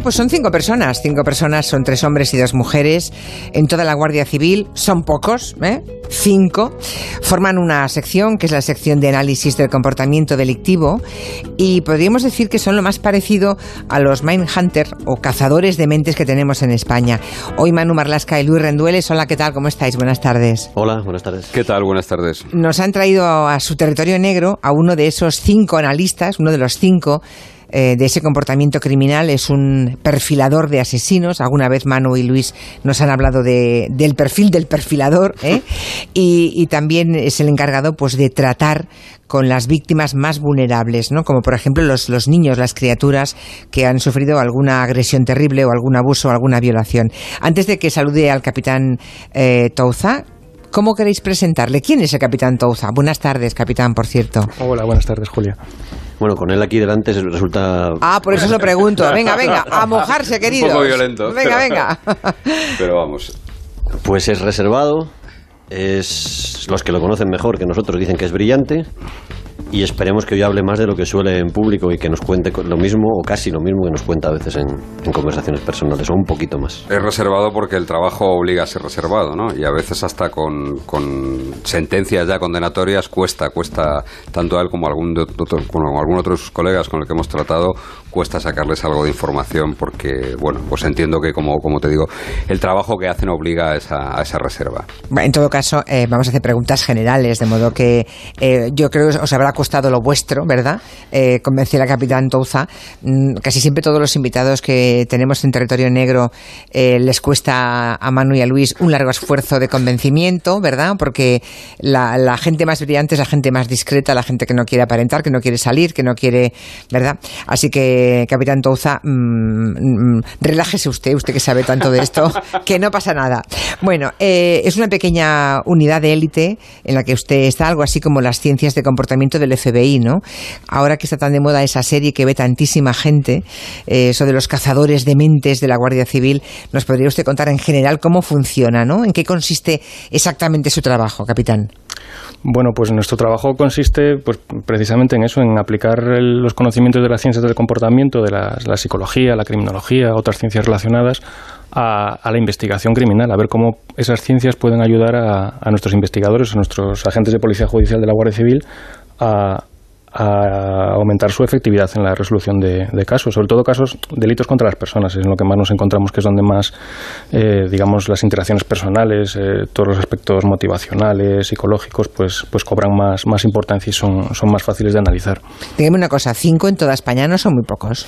Bueno, pues son cinco personas. Cinco personas, son tres hombres y dos mujeres. En toda la Guardia Civil son pocos, ¿eh? Cinco. Forman una sección, que es la sección de análisis del comportamiento delictivo. Y podríamos decir que son lo más parecido a los Mindhunter o cazadores de mentes que tenemos en España. Hoy Manu Marlasca y Luis Rendueles. Hola, ¿qué tal? ¿Cómo estáis? Buenas tardes. Hola, buenas tardes. ¿Qué tal? Buenas tardes. Nos han traído a su territorio negro a uno de esos cinco analistas, uno de los cinco eh, de ese comportamiento criminal, es un perfilador de asesinos. Alguna vez Manu y Luis nos han hablado de, del perfil del perfilador ¿eh? y, y, también es el encargado pues, de tratar con las víctimas más vulnerables, ¿no? como por ejemplo los, los niños, las criaturas que han sufrido alguna agresión terrible o algún abuso o alguna violación. Antes de que salude al capitán eh, Touza, ¿Cómo queréis presentarle? ¿Quién es el capitán Touza? Buenas tardes, capitán, por cierto. Hola, buenas tardes, Julia. Bueno, con él aquí delante resulta... Ah, por eso lo pregunto. Venga, venga, a mojarse, querido. Un poco violento. Venga, venga. Pero vamos. Pues es reservado, es los que lo conocen mejor que nosotros dicen que es brillante y esperemos que hoy hable más de lo que suele en público y que nos cuente lo mismo o casi lo mismo que nos cuenta a veces en, en, conversaciones personales o un poquito más. Es reservado porque el trabajo obliga a ser reservado, ¿no? Y a veces hasta con, con sentencias ya condenatorias cuesta, cuesta tanto a él como a algún, otro, como a algún otro de sus colegas con el que hemos tratado, cuesta sacarles algo de información porque, bueno, pues entiendo que como, como te digo, el trabajo que hacen obliga a esa, a esa reserva. En todo caso, eh, vamos a hacer preguntas generales, de modo que eh, yo creo que os habrá costado lo vuestro, ¿verdad? Eh, convencer al capitán Touza. Mm, casi siempre todos los invitados que tenemos en territorio negro eh, les cuesta a Manu y a Luis un largo esfuerzo de convencimiento, ¿verdad? Porque la, la, gente más brillante es la gente más discreta, la gente que no quiere aparentar, que no quiere salir, que no quiere, ¿verdad? Así que, capitán Touza, mmm, mmm, relájese usted, usted que sabe tanto de esto, que no pasa nada. Bueno, eh, es una pequeña unidad de élite en la que usted está, algo así como las ciencias de comportamiento del FBI, ¿no? Ahora que está tan de moda esa serie que ve tantísima gente, eh, de los cazadores de mentes de la Guardia Civil, ¿nos podría usted contar en general cómo funciona, ¿no? ¿En qué consiste exactamente su trabajo, capitán? Bueno, pues nuestro trabajo consiste pues, precisamente en eso, en aplicar los conocimientos de las ciencias del comportamiento, de la, psicología, la criminología, otras ciencias relacionadas, a, a, la investigación criminal, a ver cómo esas ciencias pueden ayudar a, nuestros investigadores, a nuestros agentes de policía judicial de la Guardia Civil a, aumentar su efectividad en la resolución de, de, casos, sobre todo casos delitos contra las personas, es en lo que más nos encontramos, que es donde más, eh, digamos, las interacciones personales, eh, todos los aspectos motivacionales, psicológicos, pues, pues cobran más, más importancia y son, son más fáciles de analizar. Dígame una cosa, cinco en toda España no son muy pocos.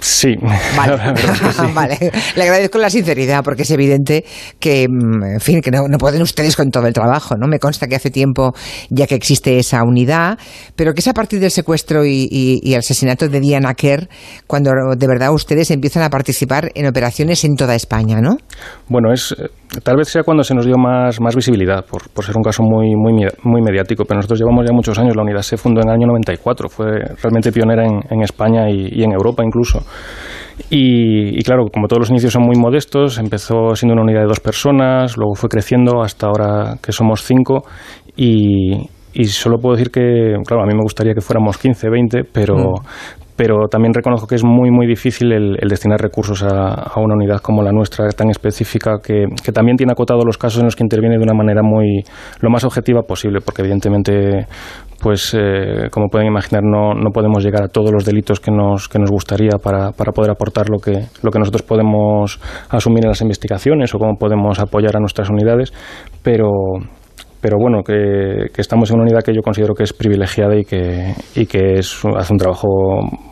Sí. Vale. sí. vale. Le agradezco la sinceridad porque es evidente que, en fin, que no, no, pueden ustedes con todo el trabajo, ¿no? Me consta que hace tiempo ya que existe esa unidad, pero que es a partir del secuestro y, y, asesinato de Diana Kerr cuando de verdad ustedes empiezan a participar en operaciones en toda España, ¿no? Bueno, es tal vez sea cuando se nos dio más, más visibilidad, por, por ser un caso muy, muy, muy mediático, pero nosotros llevamos ya muchos años. La unidad se fundó en el año 94, fue realmente pionera en, en España y, y en Europa incluso. Y, claro, como todos los inicios son muy modestos, empezó siendo una unidad de dos personas, luego fue creciendo hasta ahora que somos cinco y, y solo puedo decir que, claro, a mí me gustaría que fuéramos 15, 20, pero, mm. Pero también reconozco que es muy, muy difícil el, destinar recursos a, una unidad como la nuestra, tan específica, que, que, también tiene acotado los casos en los que interviene de una manera muy, lo más objetiva posible, porque evidentemente pues eh, como pueden imaginar no, no, podemos llegar a todos los delitos que nos, que nos gustaría para, para, poder aportar lo que, lo que nosotros podemos asumir en las investigaciones o cómo podemos apoyar a nuestras unidades, pero, pero bueno, que, que, estamos en una unidad que yo considero que es privilegiada y que, y que es, hace un trabajo,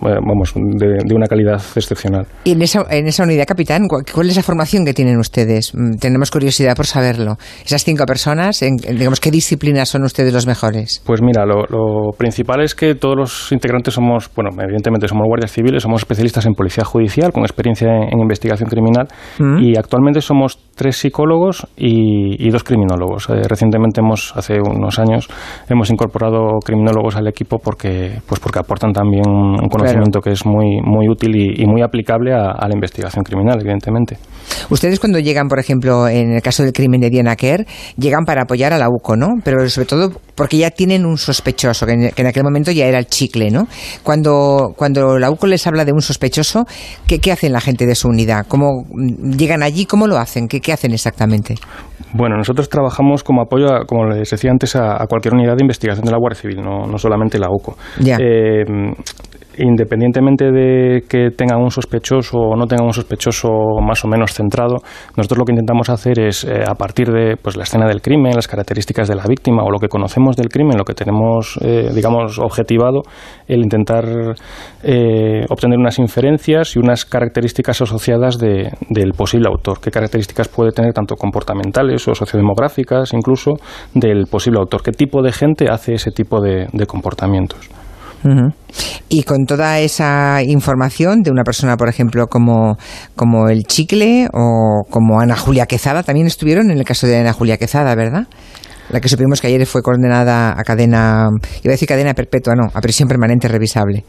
vamos, de, de, una calidad excepcional. Y en esa, en esa unidad, capitán, ¿cuál es la formación que tienen ustedes? Tenemos curiosidad por saberlo. Esas cinco personas, en, digamos, ¿qué disciplinas son ustedes los mejores? Pues mira, lo, lo principal es que todos los integrantes somos, bueno, evidentemente somos guardias civiles, somos especialistas en policía judicial, con experiencia en, en investigación criminal, mm. y actualmente somos tres psicólogos y, y dos criminólogos. Eh, recientemente hemos hace unos años hemos incorporado criminólogos al equipo porque pues porque aportan también un conocimiento que es muy muy útil y, muy aplicable a, la investigación criminal, evidentemente. Ustedes cuando llegan, por ejemplo, en el caso del crimen de Diana Kerr, llegan para apoyar a la UCO, ¿no? Pero sobre todo porque ya tienen un sospechoso, que en, aquel momento ya era el chicle, ¿no? Cuando, cuando la UCO les habla de un sospechoso, ¿qué, qué hacen la gente de su unidad? ¿Cómo llegan allí? ¿Cómo lo hacen? ¿Qué, qué hacen exactamente? Bueno, nosotros trabajamos como apoyo, como les decía antes, a, cualquier unidad de investigación de la Guardia Civil, no, no solamente la UCO. Eh, independientemente de que tengan un sospechoso o no tengan un sospechoso más o menos centrado, nosotros lo que intentamos hacer es, eh, a partir de pues, la escena del crimen, las características de la víctima o lo que conocemos del crimen, lo que tenemos, eh, digamos, objetivado, el intentar eh, obtener unas inferencias y unas características asociadas del posible autor. ¿Qué características puede tener tanto comportamentales o sociodemográficas incluso del posible autor? ¿Qué tipo de gente hace ese tipo de comportamientos? Y con toda esa información de una persona, por ejemplo, como, como el Chicle o como Ana Julia Quezada, también estuvieron en el caso de Ana Julia Quezada, ¿verdad? La que supimos que ayer fue condenada a cadena, iba a decir cadena perpetua, no, a prisión permanente revisable.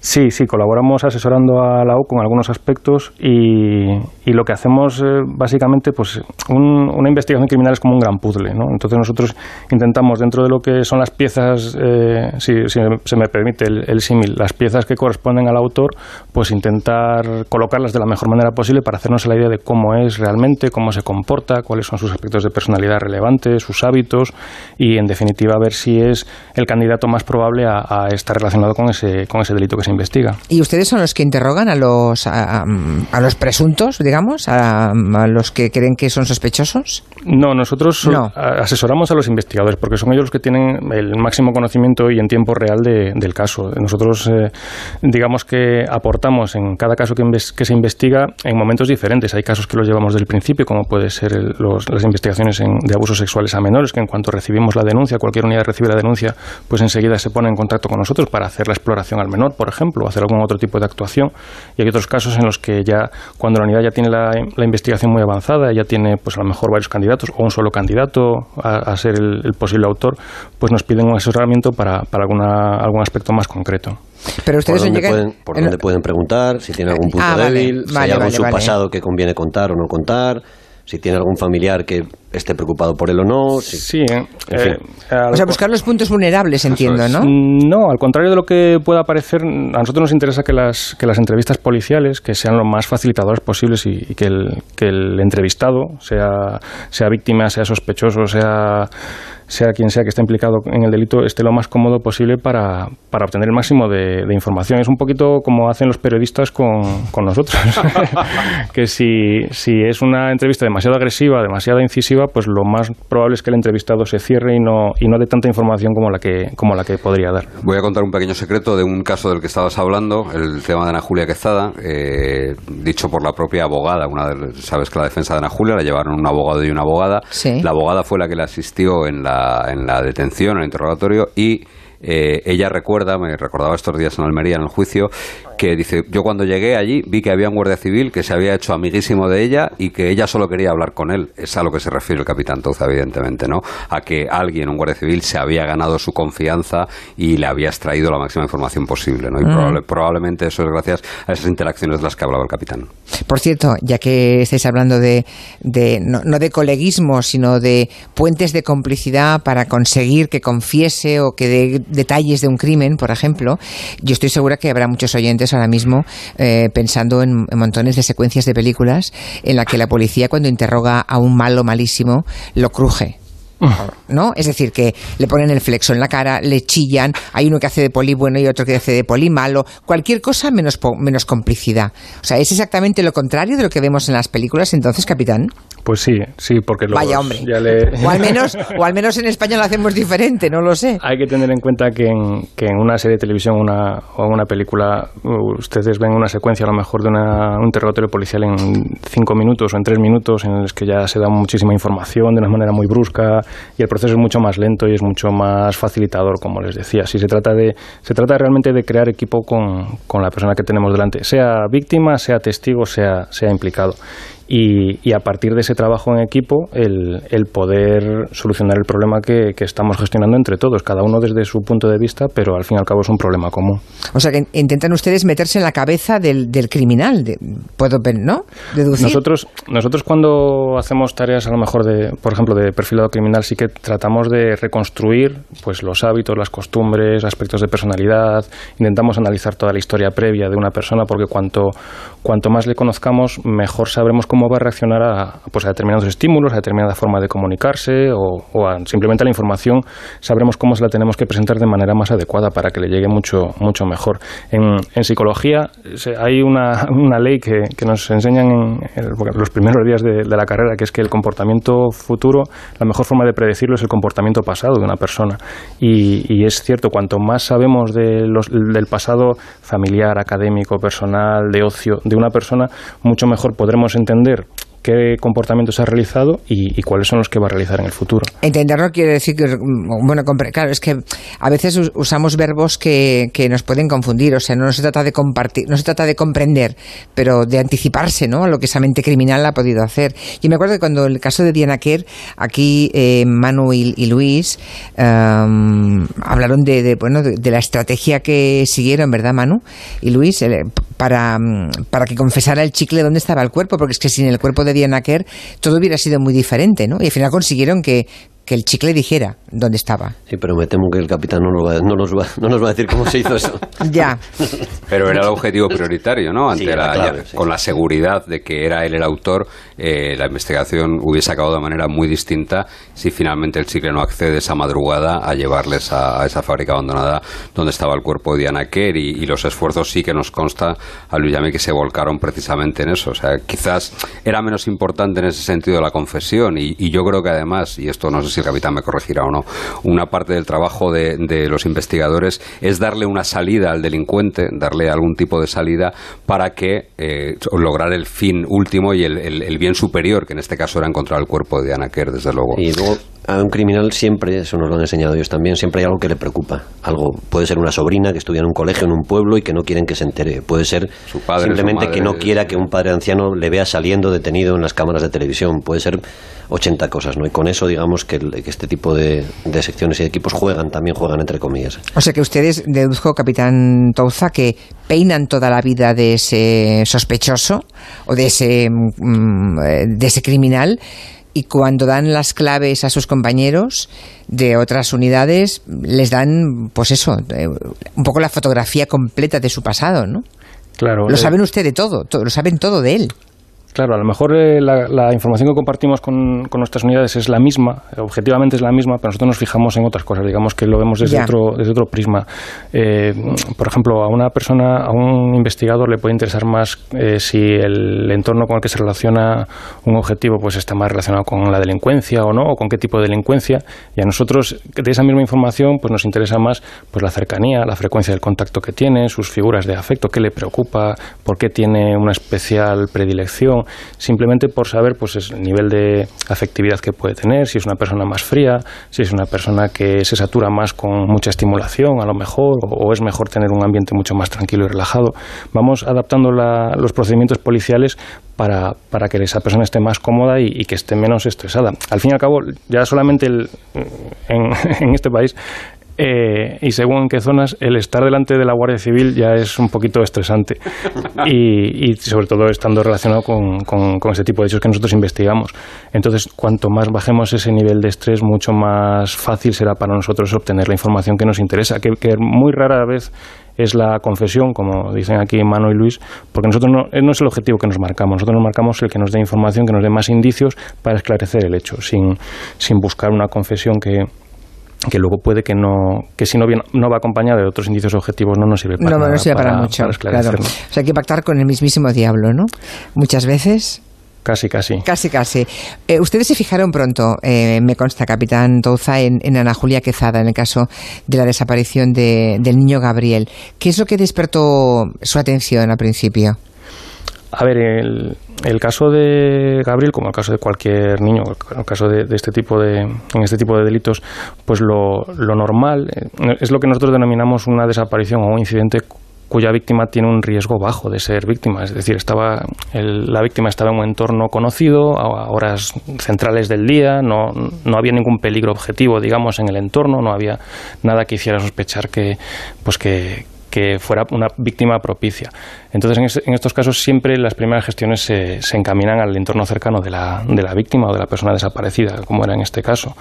Sí, sí, colaboramos asesorando a la U con algunos aspectos y, lo que hacemos eh, básicamente, pues una investigación criminal es como un gran puzzle, ¿no? Entonces nosotros intentamos dentro de lo que son las piezas, eh, si, se me permite el, símil, las piezas que corresponden al autor, pues intentar colocarlas de la mejor manera posible para hacernos la idea de cómo es realmente, cómo se comporta, cuáles son sus aspectos de personalidad relevantes, sus hábitos y en definitiva ver si es el candidato más probable a, a estar relacionado con ese, con ese delito que se investiga. ¿Y ustedes son los que interrogan a los, a, los presuntos, digamos, a, los que creen que son sospechosos? No, nosotros asesoramos a los investigadores porque son ellos los que tienen el máximo conocimiento y en tiempo real del caso. Nosotros, eh, digamos que aportamos en cada caso que, que, se investiga en momentos diferentes. Hay casos que los llevamos del principio, como puede ser las investigaciones de abusos sexuales a menores, que en cuanto recibimos la denuncia, cualquier unidad recibe la denuncia, pues enseguida se pone en contacto con nosotros para hacer la exploración al menor, por ejemplo ejemplo, o hacer algún otro tipo de actuación. Y hay otros casos en los que ya, cuando la unidad ya tiene la, investigación muy avanzada, ya tiene pues a lo mejor varios candidatos o un solo candidato a, ser el, posible autor, pues nos piden un asesoramiento para, para alguna, algún aspecto más concreto. Pero ustedes ¿Por dónde, pueden, por dónde pueden preguntar? Si tiene algún punto ah, débil, si hay algo en su pasado que conviene contar o no contar si tiene algún familiar que esté preocupado por él o no. sí, eh, o sea, buscar los puntos vulnerables, entiendo, ¿no? No, al contrario de lo que pueda parecer, a nosotros nos interesa que las, que las entrevistas policiales que sean lo más facilitadoras posibles y, que, el, que el entrevistado, sea, sea víctima, sea sospechoso, sea sea quien sea que esté implicado en el delito, esté lo más cómodo posible para, para obtener el máximo de, información. Es un poquito como hacen los periodistas con, con nosotros. que si, si es una entrevista demasiado agresiva, demasiado incisiva, pues lo más probable es que el entrevistado se cierre y no, y no dé tanta información como la, que, como la que podría dar. Voy a contar un pequeño secreto de un caso del que estabas hablando, el tema de Ana Julia Quezada, eh, dicho por la propia abogada. Una sabes que la defensa de Ana Julia la llevaron un abogado y una abogada. La abogada fue la que le asistió en la en la detención, en el interrogatorio, y eh, ella recuerda, me recordaba estos días en Almería en el juicio, que dice, yo cuando llegué allí vi que había un guardia civil que se había hecho amiguísimo de ella y que ella solo quería hablar con él. Es a lo que se refiere el capitán Touza, evidentemente, ¿no? A que alguien, un guardia civil, se había ganado su confianza y le había extraído la máxima información posible, ¿no? Y mm. probablemente eso es gracias a esas interacciones de las que hablaba el capitán. Por cierto, ya que estáis hablando de, de no, no de coleguismo, sino de puentes de complicidad para conseguir que confiese o que dé detalles de un crimen, por ejemplo, yo estoy segura que habrá muchos oyentes ahora mismo eh, pensando en, montones de secuencias de películas en la que la policía cuando interroga a un malo malísimo lo cruje. ¿No? Es decir, que le ponen el flexo en la cara, le chillan, hay uno que hace de poli bueno y otro que hace de poli malo, cualquier cosa menos, menos complicidad. O sea, es exactamente lo contrario de lo que vemos en las películas, entonces, capitán. Pues sí, sí, porque Vaya hombre. o, al menos, o al menos en España lo hacemos diferente, no lo sé. Hay que tener en cuenta que en, que en una serie de televisión una, o una película ustedes ven una secuencia a lo mejor de un interrogatorio policial en cinco minutos o en tres minutos en los que ya se da muchísima información de una manera muy brusca y el proceso es mucho más lento y es mucho más facilitador, como les decía. Si se trata, de, se trata realmente de crear equipo con, con la persona que tenemos delante, sea víctima, sea testigo, sea, sea implicado y, a partir de ese trabajo en equipo el, el poder solucionar el problema que, que, estamos gestionando entre todos, cada uno desde su punto de vista, pero al fin y al cabo es un problema común. O sea que intentan ustedes meterse en la cabeza del, del criminal, de, puedo ¿no? Deducir. Nosotros, nosotros cuando hacemos tareas a lo mejor de, por ejemplo, de perfilado criminal, sí que tratamos de reconstruir pues los hábitos, las costumbres, aspectos de personalidad, intentamos analizar toda la historia previa de una persona porque cuanto, cuanto más le conozcamos, mejor sabremos cómo cómo va a reaccionar a, pues a determinados estímulos, a determinada forma de comunicarse o, simplemente a la información, sabremos cómo se la tenemos que presentar de manera más adecuada para que le llegue mucho, mucho mejor. En, psicología hay una, una ley que, que, nos enseñan en los primeros días de, la carrera, que es que el comportamiento futuro, la mejor forma de predecirlo es el comportamiento pasado de una persona. Y, es cierto, cuanto más sabemos de los, del pasado familiar, académico, personal, de ocio de una persona, mucho mejor podremos entender qué comportamientos ha realizado y, cuáles son los que va a realizar en el futuro. Entenderlo quiere decir que, bueno, claro, es que a veces usamos verbos que, que, nos pueden confundir, o sea, no se trata de compartir, no se trata de comprender, pero de anticiparse, ¿no? A lo que esa mente criminal ha podido hacer. Yo me acuerdo que cuando el caso de Diana Kerr, aquí eh, Manu y, Luis em, hablaron de, bueno, de, la estrategia que siguieron, ¿verdad, Manu y Luis? Para, para que confesara el chicle dónde estaba el cuerpo, porque es que sin el cuerpo de Diana Kerr todo hubiera sido muy diferente, ¿no? Y al final consiguieron que, que el chicle dijera dónde estaba. Sí, pero me temo que el capitán no, va, no, nos, va, no nos va a decir cómo se hizo eso. ya. Pero era el objetivo prioritario, ¿no? Ante la, Con la seguridad de que era él el autor, eh, la investigación hubiese acabado de manera muy distinta si finalmente el chicle no accede esa madrugada a llevarles a, esa fábrica abandonada donde estaba el cuerpo de Diana Kerr y, los esfuerzos sí que nos consta a Luis Yami que se volcaron precisamente en eso. O sea, quizás era menos importante en ese sentido la confesión y, y yo creo que además, y esto no sé si el capitán me corregirá o no, una parte del trabajo de, los investigadores es darle una salida al delincuente, darle algún tipo de salida para que eh, lograr el fin último y el, bien superior, que en este caso era encontrar el cuerpo de Ana Kerr, desde luego. Y luego a un criminal siempre, eso nos lo han enseñado ellos también, siempre hay algo que le preocupa. Algo puede ser una sobrina que estudia en un colegio en un pueblo y que no quieren que se entere. Puede ser su padre, simplemente que no quiera que un padre anciano le vea saliendo detenido en las cámaras de televisión. Puede ser 80 cosas, ¿no? Y con eso digamos que, este tipo de, secciones y de equipos juegan, también juegan entre comillas. O sea que ustedes, deduzco, capitán Touza, que peinan toda la vida de ese sospechoso o de ese, mm, eh, de ese criminal y cuando dan las claves a sus compañeros de otras unidades, les dan, pues eso, eh, un poco la fotografía completa de su pasado, ¿no? Claro. Lo eh, saben ustedes todo, todo, lo saben todo de él. Claro, a lo mejor eh, la, información que compartimos con, nuestras unidades es la misma, objetivamente es la misma, pero nosotros nos fijamos en otras cosas, digamos que lo vemos desde, otro, desde otro prisma. Eh, por ejemplo, a una persona, a un investigador le puede interesar más eh, si el entorno con el que se relaciona un objetivo pues está más relacionado con la delincuencia o no, o con qué tipo de delincuencia, y a nosotros de esa misma información pues nos interesa más pues la cercanía, la frecuencia del contacto que tiene, sus figuras de afecto, qué le preocupa, por qué tiene una especial predilección simplemente por saber pues el nivel de afectividad que puede tener, si es una persona más fría, si es una persona que se satura más con mucha estimulación a lo mejor, o, es mejor tener un ambiente mucho más tranquilo y relajado. Vamos adaptando los procedimientos policiales para, para, que esa persona esté más cómoda y, que esté menos estresada. Al fin y al cabo, ya solamente el, en este país eh, y según en qué zonas, el estar delante de la Guardia Civil ya es un poquito estresante. Y, sobre todo estando relacionado con, con, ese tipo de hechos que nosotros investigamos. Entonces, cuanto más bajemos ese nivel de estrés, mucho más fácil será para nosotros obtener la información que nos interesa, que, muy rara vez es la confesión, como dicen aquí Mano y Luis, porque nosotros no, no, es el objetivo que nos marcamos, nosotros nos marcamos el que nos dé información, que nos dé más indicios para esclarecer el hecho, sin, sin buscar una confesión que, que luego puede que no que si no bien no va acompañada de otros indicios objetivos no nos sirve para, no, no sirve para, mucho claro. o sea hay que pactar con el mismísimo diablo no muchas veces Casi, casi. Casi, casi. Eh, ustedes se fijaron pronto, eh, me consta, capitán Touza, en, Ana Julia Quezada, en el caso de la desaparición de, del niño Gabriel. ¿Qué es lo que despertó su atención al principio? A ver, el, el caso de Gabriel, como el caso de cualquier niño, el caso de, este tipo de, en este tipo de delitos, pues lo, lo normal eh, es lo que nosotros denominamos una desaparición o un incidente cuya víctima tiene un riesgo bajo de ser víctima. Es decir, estaba la víctima estaba en un entorno conocido, a horas centrales del día, no, no había ningún peligro objetivo, digamos, en el entorno, no había nada que hiciera sospechar que, pues que, que fuera una víctima propicia. Entonces, en, estos casos siempre las primeras gestiones se, se encaminan al entorno cercano de la, de la, víctima o de la persona desaparecida, como era en este caso.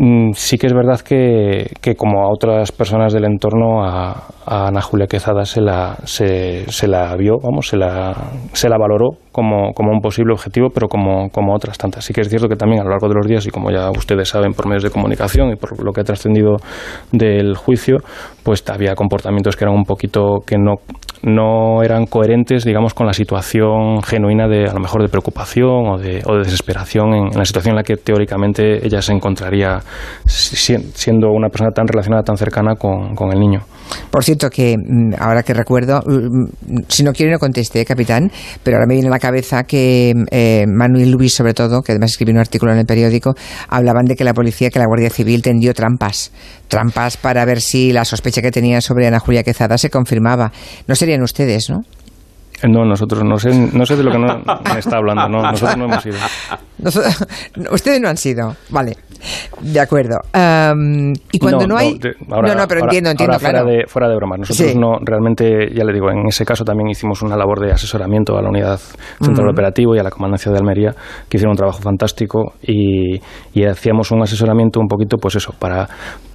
Mm, sí que es verdad que, que como a otras personas del entorno, a, Ana Julia Quezada se la, se, la vio, vamos, se la, se la valoró como, como un posible objetivo, pero como, como otras tantas. Sí que es cierto que también a lo largo de los días, y como ya ustedes saben por medios de comunicación y por lo que ha trascendido del juicio, pues había comportamientos que eran un poquito que no, no eran coherentes, digamos, con la situación genuina de, a lo mejor, de preocupación o de, o de desesperación en, la situación en la que teóricamente ella se encontraría siendo una persona tan relacionada, tan cercana con, con el niño. Por cierto, que mm, ahora que recuerdo, mm, si no quiere no conteste, capitán, pero ahora me viene a la cabeza que eh, Manuel Luis, sobre todo, que además escribió un artículo en el periódico, hablaban de que la policía, que la Guardia Civil tendió trampas, trampas para ver si la sospecha que tenía sobre Ana Julia Quezada se confirmaba. No serían ustedes, ¿no? No, nosotros no sé, no sé de lo que no, me está hablando, no, nosotros no hemos ido. ustedes no han sido, vale. De acuerdo. y cuando no, hay. No, no, pero entiendo, entiendo, fuera De, fuera de bromas. Nosotros no, realmente, ya le digo, en ese caso también hicimos una labor de asesoramiento a la Unidad Central Operativo y a la Comandancia de Almería, que hicieron un trabajo fantástico y, hacíamos un asesoramiento un poquito, pues eso, para,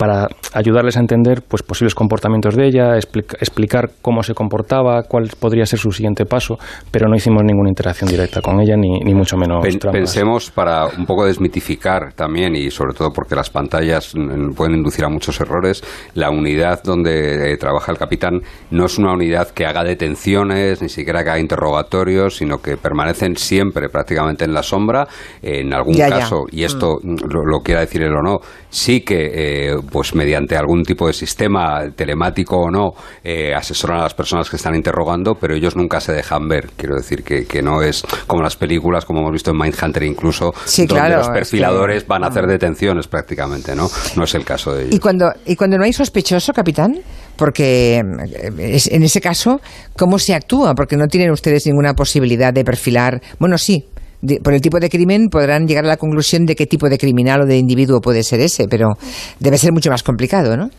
para ayudarles a entender pues posibles comportamientos de ella, explicar cómo se comportaba, cuál podría ser su siguiente paso, pero no hicimos ninguna interacción directa con ella, ni, ni mucho menos. pensemos para un poco desmitificar también y sobre todo porque las pantallas pueden inducir a muchos errores, la unidad donde eh, trabaja el capitán no es una unidad que haga detenciones, ni siquiera que haga interrogatorios, sino que permanecen siempre prácticamente en la sombra, en algún caso, y esto mm. lo, quiera decir él o no, sí que eh, pues mediante algún tipo de sistema telemático o no, eh, asesoran a las personas que están interrogando, pero ellos nunca se dejan ver. Quiero decir que, que no es como las películas, como hemos visto en Mindhunter incluso, donde los perfiladores van a hacer detenciones prácticamente, ¿no? No es el caso de ellos. ¿Y cuando, y cuando no hay sospechoso, capitán? Porque eh, en ese caso, ¿cómo se actúa? Porque no tienen ustedes ninguna posibilidad de perfilar. Bueno, sí, por el tipo de crimen podrán llegar a la conclusión de qué tipo de criminal o de individuo puede ser ese, pero debe ser mucho más complicado, ¿no?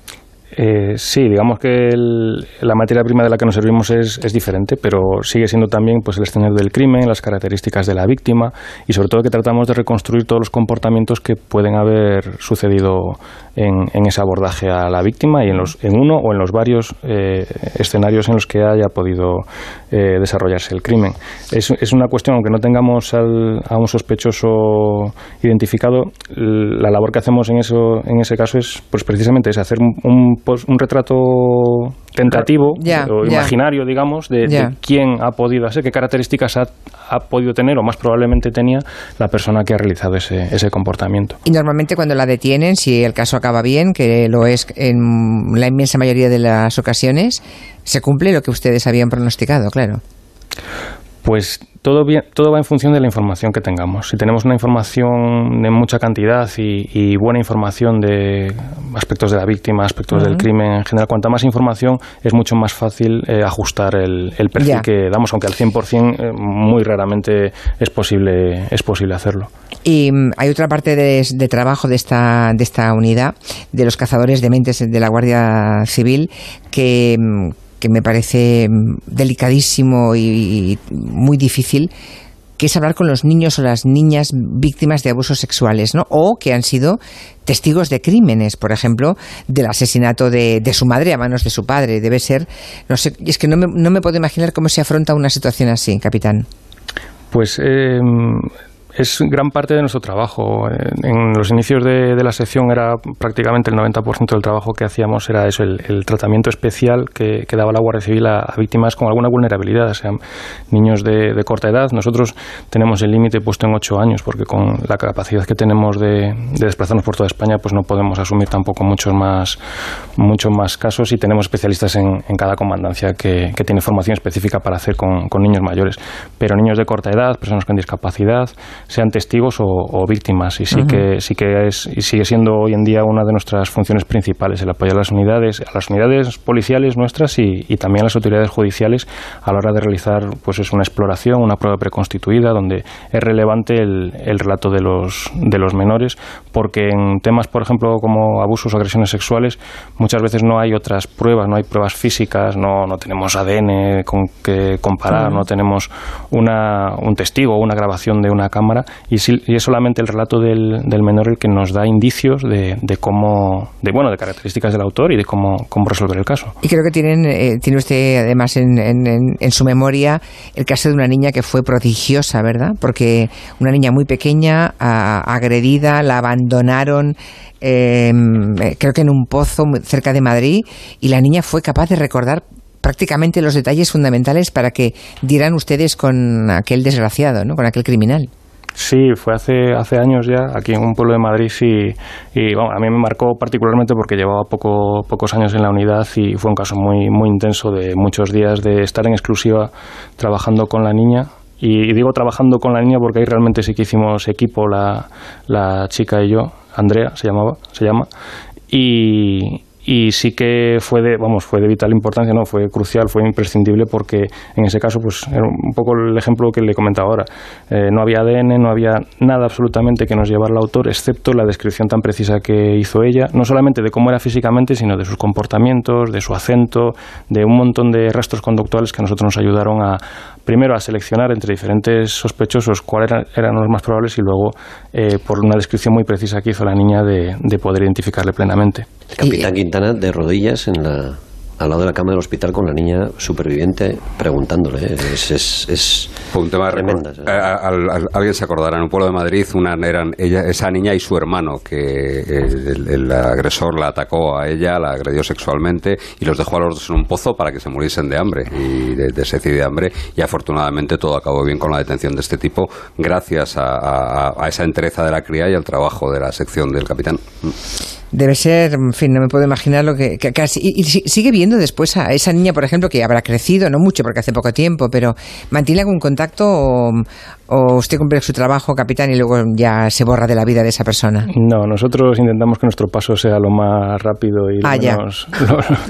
Eh, sí, digamos que la materia prima de la que nos servimos es, diferente, pero sigue siendo también pues, el escenario del crimen, las características de la víctima y sobre todo que tratamos de reconstruir todos los comportamientos que pueden haber sucedido en, ese abordaje a la víctima y en, los, en uno o en los varios eh, escenarios en los que haya podido eh, desarrollarse el crimen. Es, es, una cuestión, aunque no tengamos a un sospechoso identificado, la labor que hacemos en, eso, en ese caso es pues, precisamente es hacer un pues, un retrato tentativo o imaginario, digamos, de, quién ha podido hacer, qué características ha, podido tener o más probablemente tenía la persona que ha realizado ese, ese comportamiento. Y normalmente cuando la detienen, si el caso acaba bien, que lo es en la inmensa mayoría de las ocasiones, se cumple lo que ustedes habían pronosticado, claro. Pues todo, bien, todo va en función de la información que tengamos. Si tenemos una información de mucha cantidad y, buena información de aspectos de la víctima, aspectos del crimen en general, cuanta más información es mucho más fácil eh, ajustar el, perfil que damos, aunque al 100% eh, muy raramente es posible, es posible hacerlo. Y mm, hay otra parte de, de, trabajo de esta, de esta unidad, de los cazadores de mentes de la Guardia Civil, que mm, que me parece mm, delicadísimo y, muy difícil, que es hablar con los niños o las niñas víctimas de abusos sexuales, ¿no? O que han sido testigos de crímenes, por ejemplo, del asesinato de, su madre a manos de su padre. Debe ser, no sé, es que no me, no me puedo imaginar cómo se afronta una situación así, capitán. Pues eh, es gran parte de nuestro trabajo. En los inicios de, la sección era prácticamente el 90% del trabajo que hacíamos era eso, el, tratamiento especial que, daba la Guardia Civil a, víctimas con alguna vulnerabilidad, o sea, niños de, corta edad. Nosotros tenemos el límite puesto en 8 años porque con la capacidad que tenemos de, desplazarnos por toda España pues no podemos asumir tampoco muchos más, muchos más casos y tenemos especialistas en, cada comandancia que, que, tiene formación específica para hacer con niños mayores. Pero niños de corta edad, personas con discapacidad, sean testigos o, víctimas. Y sí que sí que es y sigue siendo hoy en día una de nuestras funciones principales el apoyar a las unidades, a las unidades policiales nuestras y, y también a las autoridades judiciales a la hora de realizar pues es una exploración, una prueba preconstituida donde es relevante el, el relato de los de los menores porque en temas por ejemplo como abusos o agresiones sexuales muchas veces no hay otras pruebas, no hay pruebas físicas, no, no tenemos ADN con que comparar, no tenemos una, un testigo o una grabación de una cámara y, es solamente el relato del, del, menor el que nos da indicios de, de, cómo, de bueno, de características del autor y de cómo, cómo resolver el caso. Y creo que tienen, eh, tiene usted además en, en, en, su memoria el caso de una niña que fue prodigiosa, ¿verdad? Porque una niña muy pequeña, agredida, la abandonaron em, eh, creo que en un pozo cerca de Madrid, y la niña fue capaz de recordar prácticamente los detalles fundamentales para que dieran ustedes con aquel desgraciado, ¿no? con aquel criminal. Sí, fue hace, hace años ya, aquí en un pueblo de Madrid, y, y a mí me marcó particularmente porque llevaba poco, pocos años en la unidad y fue un caso muy, muy intenso de muchos días de estar en exclusiva trabajando con la niña. Y, digo trabajando con la niña porque ahí realmente sí que hicimos equipo la, la chica y yo, Andrea se llamaba, se llama, y, y sí que fue de, vamos, fue de vital importancia, no, fue crucial, fue imprescindible porque en ese caso, pues era un poco el ejemplo que le comentaba ahora. Eh, no había ADN, no había nada absolutamente que nos llevara al autor, excepto la descripción tan precisa que hizo ella, no solamente de cómo era físicamente, sino de sus comportamientos, de su acento, de un montón de rastros conductuales que a nosotros nos ayudaron a, primero a seleccionar entre diferentes sospechosos cuáles eran, los más probables y luego, eh, por una descripción muy precisa que hizo la niña, de, de poder identificarle plenamente. El capitán Quintana de rodillas en la al lado de la cama del hospital con la niña superviviente preguntándole. ¿eh? Es, es, es un tema tremenda. alguien se acordará, en un pueblo de Madrid una, eran ella, esa niña y su hermano, que el, agresor la atacó a ella, la agredió sexualmente y los dejó a los dos en un pozo para que se muriesen de hambre y de, de sed y de hambre. Y afortunadamente todo acabó bien con la detención de este tipo, gracias a, a esa entereza de la cría y al trabajo de la sección del capitán. Debe ser, en fin, no me puedo imaginar lo que, casi. Y, sigue viendo después a esa niña, por ejemplo, que habrá crecido, no mucho porque hace poco tiempo, pero ¿mantiene algún contacto o, ¿O usted cumple su trabajo, capitán, y luego ya se borra de la vida de esa persona? No, nosotros intentamos que nuestro paso sea lo más rápido y lo ah, menos...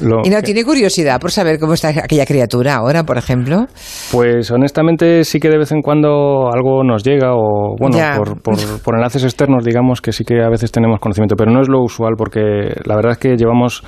¿Y no tiene curiosidad por saber cómo está aquella criatura ahora, por ejemplo? Pues honestamente sí que de vez en cuando algo nos llega o, bueno, por, por, por enlaces externos digamos que sí que a veces tenemos conocimiento, pero no es lo usual porque la verdad es que llevamos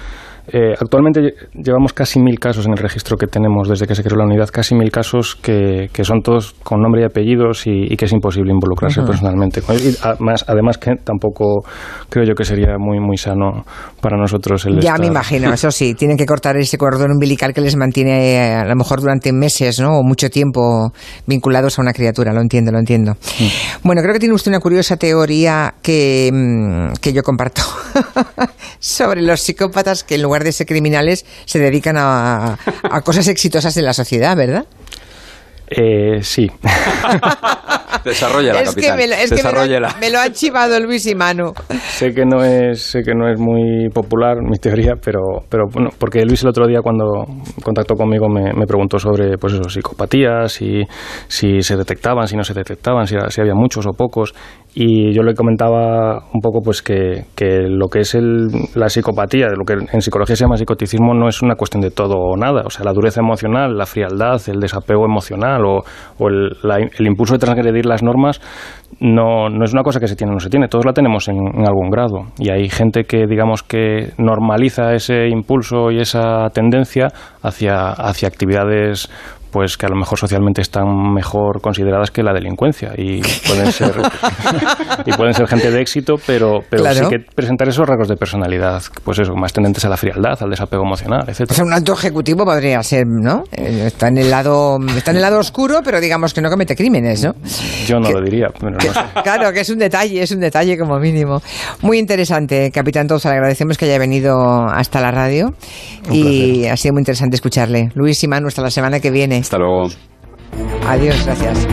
eh, actualmente llevamos casi mil casos en el registro que tenemos desde que se creó la unidad, casi mil casos que, que son todos con nombre y apellidos y, que es imposible involucrarse personalmente. además, además que tampoco creo yo que sería muy muy sano para nosotros el Ya me imagino, eso sí, tienen que cortar ese cordón umbilical que les mantiene eh, a lo mejor durante meses ¿no? o mucho tiempo vinculados a una criatura, lo entiendo, lo entiendo. Mm. Bueno, creo que tiene usted una curiosa teoría que, mm, que yo comparto sobre los psicópatas que en lugar de ser criminales se dedican a, a cosas exitosas en la sociedad, ¿verdad? Eh, sí. Desarrolla es Que me, es que me lo, ha chivado Luis y Manu. Sé que no es, sé que no es muy popular mi teoría, pero, pero bueno, porque Luis el otro día cuando contactó conmigo me, me preguntó sobre pues eso, psicopatías, si, si se detectaban, si no se detectaban, si, si había muchos o pocos. Y yo le comentaba un poco pues que, que lo que es el, la psicopatía, lo que en psicología se llama psicoticismo, no es una cuestión de todo o nada. O sea, la dureza emocional, la frialdad, el desapego emocional o, o el, el impulso de transgredir las normas no, no es una cosa que se tiene o no se tiene, todos la tenemos en, en, algún grado. Y hay gente que, digamos, que normaliza ese impulso y esa tendencia hacia, hacia actividades pues que a lo mejor socialmente están mejor consideradas que la delincuencia y pueden ser y pueden ser gente de éxito pero pero sí que presentar esos rasgos de personalidad pues eso más tendentes a la frialdad al desapego emocional etcétera. O sea, un alto ejecutivo podría ser no eh, está en el lado está en el lado oscuro pero digamos que no comete crímenes no yo no lo diría claro que es un detalle es un detalle como mínimo. Muy interesante capitán le agradecemos que haya venido hasta la radio y ha sido muy interesante escucharle. Luis y Manu hasta la semana que viene hasta luego. Adiós, gracias.